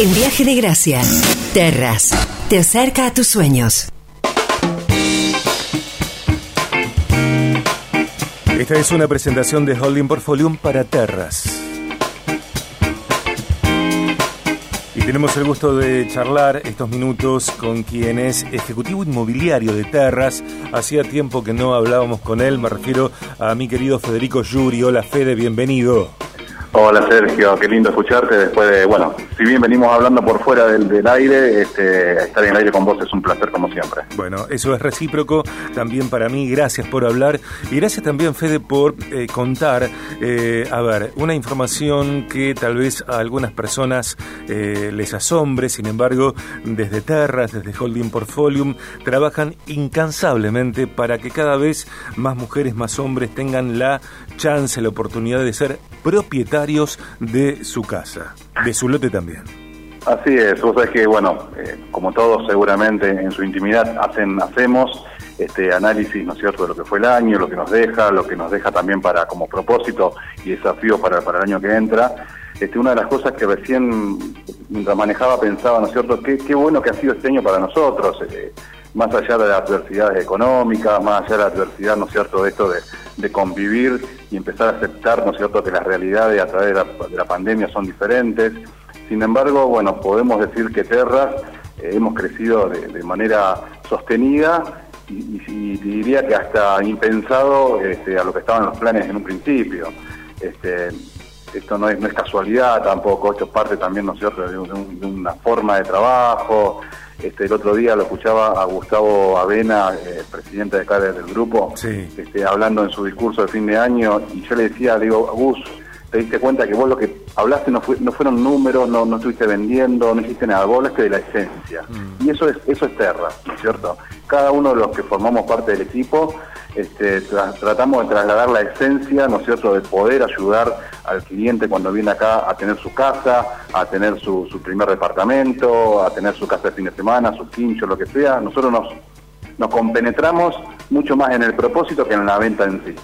En Viaje de Gracia, Terras, te acerca a tus sueños. Esta es una presentación de Holding Portfolio para Terras. Y tenemos el gusto de charlar estos minutos con quien es ejecutivo inmobiliario de Terras. Hacía tiempo que no hablábamos con él, me refiero a mi querido Federico Yuri. Hola Fede, bienvenido. Hola Sergio, qué lindo escucharte. Después de, bueno, si bien venimos hablando por fuera del, aire, este, estar en el aire con vos es un placer como siempre. Bueno, eso es recíproco también para mí, gracias por hablar y gracias también Fede por eh, contar, eh, a ver, una información que tal vez a algunas personas eh, les asombre, sin embargo, desde Terras, desde Holding Portfolium, trabajan incansablemente para que cada vez más mujeres, más hombres tengan la chance, la oportunidad de ser propietarios de su casa, de su lote también. Así es, vos sabés que, bueno, eh, como todos seguramente en su intimidad hacen, hacemos este análisis, ¿no es cierto?, de lo que fue el año, lo que nos deja, lo que nos deja también para como propósito y desafío para, para el año que entra. Este, una de las cosas que recién, mientras manejaba, pensaba, ¿no es cierto?, qué, qué bueno que ha sido este año para nosotros, eh, más allá de las adversidades económicas, más allá de la adversidad, ¿no es cierto?, de esto de, de convivir y empezar a aceptar, ¿no es cierto?, que las realidades a través de la, pandemia son diferentes. Sin embargo, bueno, podemos decir que Terras eh, hemos crecido de, manera sostenida y, diría que hasta impensado este, a lo que estaban los planes en un principio. Este, esto no es, casualidad tampoco, esto es parte también, ¿no es cierto?, de una forma de trabajo, este, el otro día lo escuchaba a Gustavo Avena, eh, presidente de acá del grupo, este, hablando en su discurso de fin de año, y yo le decía, le digo, Gus, te diste cuenta que vos lo que hablaste no, no fueron números, no, no estuviste vendiendo, no hiciste nada, vos hablaste de la esencia. Mm. Y eso es, eso es Terra, ¿no es cierto? Cada uno de los que formamos parte del equipo este, tratamos de trasladar la esencia, ¿no es cierto?, de poder ayudar al cliente cuando viene acá a tener su casa, a tener su, su primer departamento, a tener su casa de fin de semana, su quincho, lo que sea. Nosotros nos nos compenetramos mucho más en el propósito que en la venta en sí.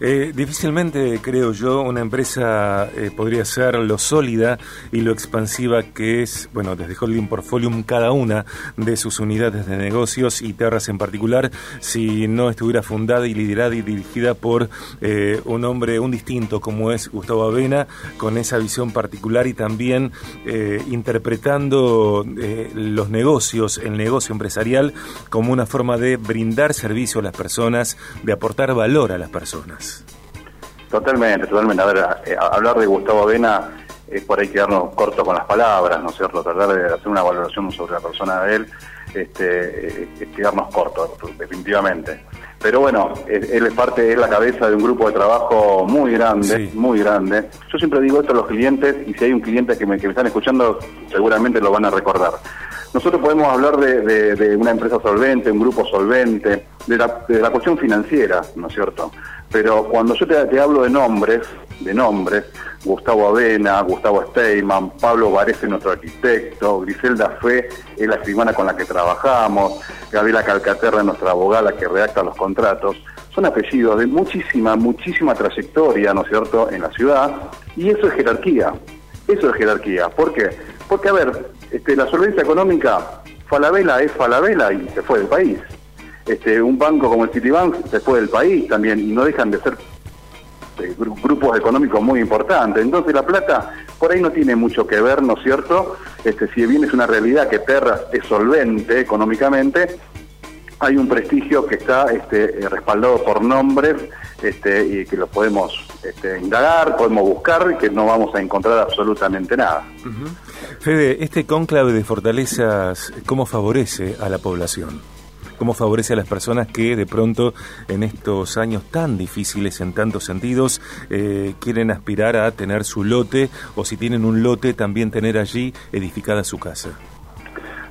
Eh, difícilmente, creo yo, una empresa eh, podría ser lo sólida y lo expansiva que es, bueno, desde Holding Portfolium, cada una de sus unidades de negocios y terras en particular, si no estuviera fundada y liderada y dirigida por eh, un hombre, un distinto como es Gustavo Avena, con esa visión particular y también interpretando los negocios, el negocio empresarial, como una forma de brindar servicio a las personas, de aportar valor a las personas. Totalmente, totalmente. A ver, eh, hablar de Gustavo Avena es por ahí quedarnos cortos con las palabras, ¿no es cierto? Tratar de hacer una valoración sobre la persona de él este, eh, es quedarnos cortos, definitivamente. Pero bueno, él es parte, es la cabeza de un grupo de trabajo muy grande, muy grande. Yo siempre digo esto a los clientes, y si hay un cliente que me, que me están escuchando, seguramente lo van a recordar. Nosotros podemos hablar de, una empresa solvente, un grupo solvente, de la, cuestión financiera, ¿no es cierto? Pero cuando yo te, hablo de nombres, de nombres, Gustavo Avena, Gustavo Steyman, Pablo Varese, nuestro arquitecto, Griselda Fe es la escribana con la que trabajamos, Gabriela Calcaterra, nuestra abogada que redacta los contratos, son apellidos de muchísima, muchísima trayectoria, ¿no es cierto?, en la ciudad, y eso es jerarquía, eso es jerarquía. ¿Por qué? Porque, a ver, este, la solvencia económica, Falabella es Falabella y se fue del país. Este, un banco como el Citibank se fue del país también y no dejan de ser eh, grupos económicos muy importantes. Entonces la plata por ahí no tiene mucho que ver, ¿no es cierto? Este, si bien es una realidad que Terra es solvente económicamente, hay un prestigio que está este, eh, respaldado por nombres este, y que los podemos este, indagar, podemos buscar, que no vamos a encontrar absolutamente nada. Fede, este cónclave de fortalezas, ¿cómo favorece a la población? ¿Cómo favorece a las personas que de pronto en estos años tan difíciles en tantos sentidos eh, quieren aspirar a tener su lote o si tienen un lote también tener allí edificada su casa?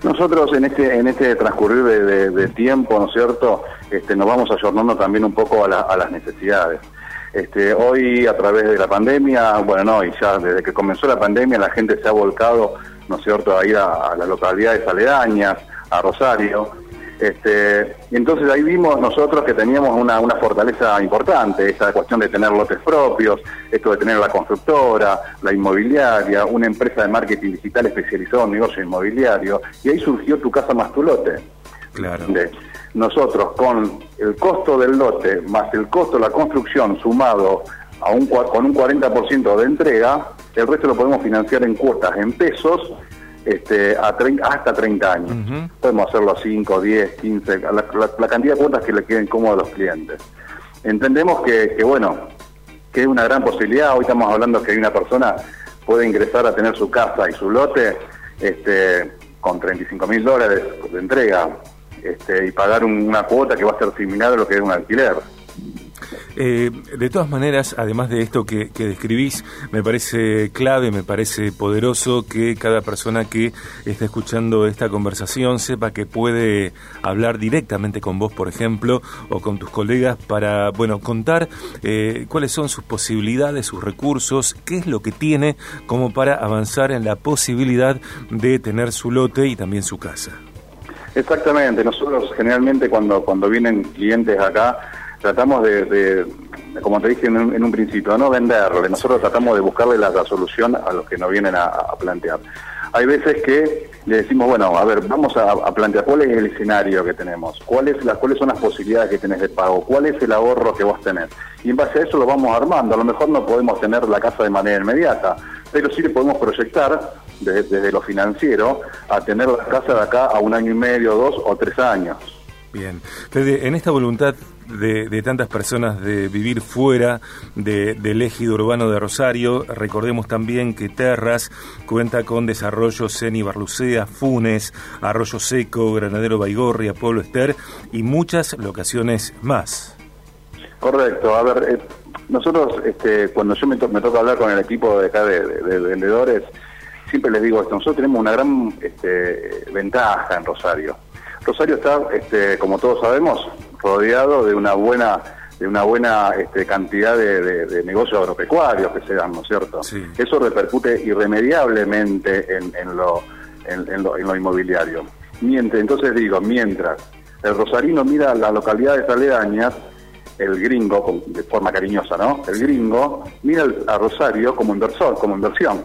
Nosotros en este en este transcurrir de, tiempo, ¿no es cierto?, este, nos vamos ayornando también un poco a, las necesidades. Este, hoy a través de la pandemia, bueno, no, y ya desde que comenzó la pandemia la gente se ha volcado, ¿no es cierto?, a ir a, las localidades aledañas, a Rosario, Este, y entonces ahí vimos nosotros que teníamos una, una fortaleza importante, esa cuestión de tener lotes propios, esto de tener la constructora, la inmobiliaria, una empresa de marketing digital especializada en negocio inmobiliario, y ahí surgió tu casa más tu lote. Claro. Nosotros con el costo del lote más el costo de la construcción sumado a un, con un 40% de entrega, el resto lo podemos financiar en cuotas en pesos este, a hasta 30 años. Podemos hacerlo a 5, 10, 15, la, cantidad de cuotas que le queden cómodos a los clientes. Entendemos que, bueno, que es una gran posibilidad. Hoy estamos hablando que una persona puede ingresar a tener su casa y su lote este, con 35 mil dólares de entrega este, y pagar una cuota que va a ser similar a lo que es un alquiler. Eh, de todas maneras, además de esto que, describís, me parece clave, me parece poderoso que cada persona que está escuchando esta conversación sepa que puede hablar directamente con vos, por ejemplo, o con tus colegas para, bueno, contar eh, cuáles son sus posibilidades, sus recursos, qué es lo que tiene como para avanzar en la posibilidad de tener su lote y también su casa. Exactamente, nosotros generalmente cuando, cuando vienen clientes acá, tratamos de, como te dije en un, principio, no venderle, nosotros tratamos de buscarle la, solución a los que nos vienen a, plantear. Hay veces que le decimos, bueno, a ver, vamos a, plantear cuál es el escenario que tenemos, cuáles cuáles son las posibilidades que tenés de pago, cuál es el ahorro que vos tenés. Y en base a eso lo vamos armando. A lo mejor no podemos tener la casa de manera inmediata, pero sí le podemos proyectar desde, desde lo financiero a tener la casa de acá a un año y medio, dos o tres años. Bien. Fede, en esta voluntad de, tantas personas de vivir fuera del ejido urbano de Rosario, recordemos también que Terras cuenta con desarrollos en Ibarlucea, Funes, Arroyo Seco, Granadero Baigorria, Pueblo Ester y muchas locaciones más. Correcto. A ver, eh, nosotros, este, cuando yo me, toca hablar con el equipo de acá de, vendedores, siempre les digo esto, nosotros tenemos una gran este, ventaja en Rosario Rosario está, este, como todos sabemos, rodeado de una buena de una buena este, cantidad de, negocios agropecuarios que se dan, ¿no es cierto? Eso repercute irremediablemente en, lo, en, lo, inmobiliario. Mientras, entonces digo, mientras el rosarino mira las localidades aledañas, el gringo, de forma cariñosa, ¿no? El gringo mira a Rosario como inversor, como inversión.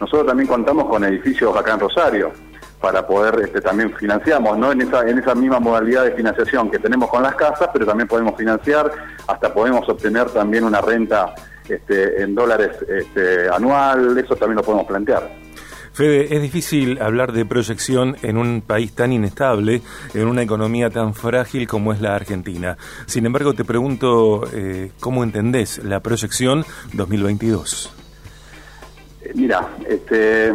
Nosotros también contamos con edificios acá en Rosario para poder este, también financiamos, no en esa, en esa misma modalidad de financiación que tenemos con las casas, pero también podemos financiar, hasta podemos obtener también una renta este, en dólares este, anual, eso también lo podemos plantear. Fede, es difícil hablar de proyección en un país tan inestable, en una economía tan frágil como es la Argentina. Sin embargo, te pregunto, eh, ¿cómo entendés la proyección 2022? Eh, mira, este,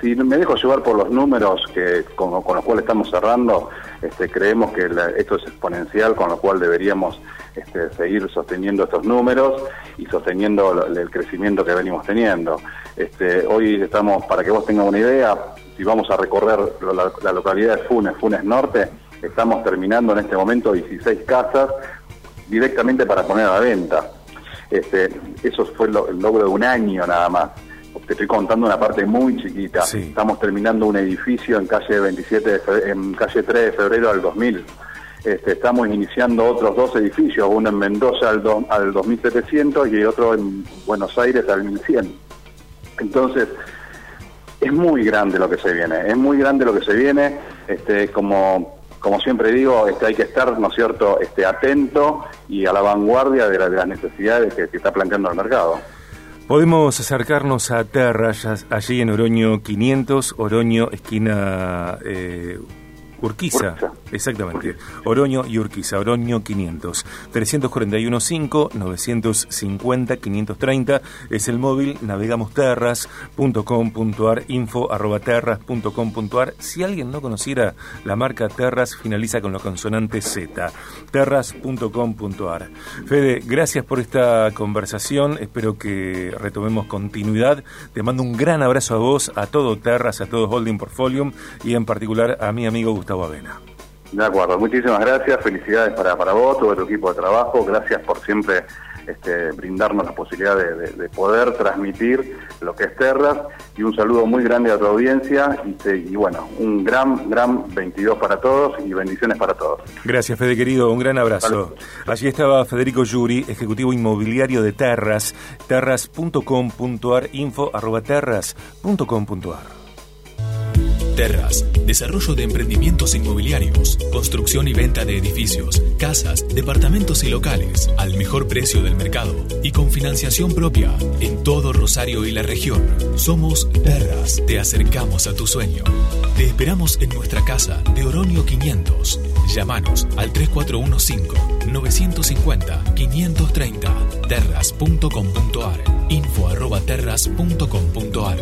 si me dejo llevar por los números que con, los cuales estamos cerrando, este, creemos que esto es exponencial, con lo cual deberíamos este, seguir sosteniendo estos números y sosteniendo el crecimiento que venimos teniendo. Este, hoy estamos, para que vos tengas una idea, si vamos a recorrer la, localidad de Funes, Funes Norte, estamos terminando en este momento 16 casas directamente para poner a la venta. Este, eso fue el logro de un año nada más te estoy contando una parte muy chiquita. Estamos terminando un edificio en calle 27 en calle 3 de febrero del 2000. Este, estamos iniciando otros dos edificios, uno en Mendoza al, al 2700 y otro en Buenos Aires al 1100. Entonces, es muy grande lo que se viene, es muy grande lo que se viene, este, como, como siempre digo, este, hay que estar, ¿no es cierto?, este, atento y a la vanguardia de, las necesidades que, que está planteando el mercado. Podemos acercarnos a Terras, allí en Oroño 500, Oroño esquina eh, Urquiza, exactamente. Oroño y Urquiza, Oroño 500. 341-5-950-530 es el móvil, navegamos terras.com.ar, info arroba. Si alguien no conociera la marca Terras, finaliza con la consonante Z, terras.com.ar. Fede, gracias por esta conversación, espero que retomemos continuidad. Te mando un gran abrazo a vos, a todo Terras, a todo Holding Portfolio y en particular a mi amigo Gustavo. De acuerdo, muchísimas gracias, felicidades para, para vos, todo tu equipo de trabajo, gracias por siempre este, brindarnos la posibilidad de, poder transmitir lo que es Terras y un saludo muy grande a tu audiencia y, y, bueno, un gran, gran 22 para todos y bendiciones para todos. Gracias, Fede querido, un gran abrazo. Allí estaba Federico Yuri, ejecutivo inmobiliario de Terras, terras.com.ar, info arroba terras.com.ar. Terras, desarrollo de emprendimientos inmobiliarios, construcción y venta de edificios, casas, departamentos y locales al mejor precio del mercado y con financiación propia en todo Rosario y la región. Somos Terras, te acercamos a tu sueño. Te esperamos en nuestra casa de Oronio 500. Llámanos al 3415 950 530 terras.com.ar info arroba terras.com.ar